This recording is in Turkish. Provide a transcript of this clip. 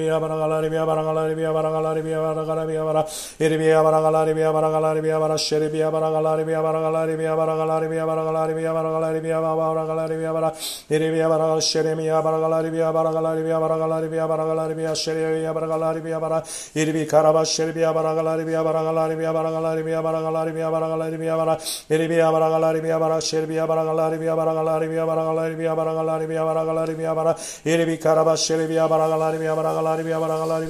ribiya bara gala ribiya bara gala ribiya bara gala ribiya bara gala ribiya bara ribiya bara gala ribiya bara gala ribiya bara şeribiya bara gala ribiya bara gala ribiya bara gala ribiya bara gala ribiya bara gala ribiya bara gala ribiya bara ribiya bara gala şerimiya bara gala ribiya bara gala ribiya bara gala ribiya bara gala ribiya şeribiya bara gala ribiya bara irbi karabaş şeribiya bara gala ribiya bara gala ribiya bara gala ribiya bara gala ribiya bara gala ribiya bara ribiya bara gala ribiya bara şeribiya bara gala ribiya bara gala ribiya bara gala ribiya bara gala ribiya bara gala ribiya bara irbi karabaş şeribiya bara gala ribiya bara gala Allah'a bir yabar ağaları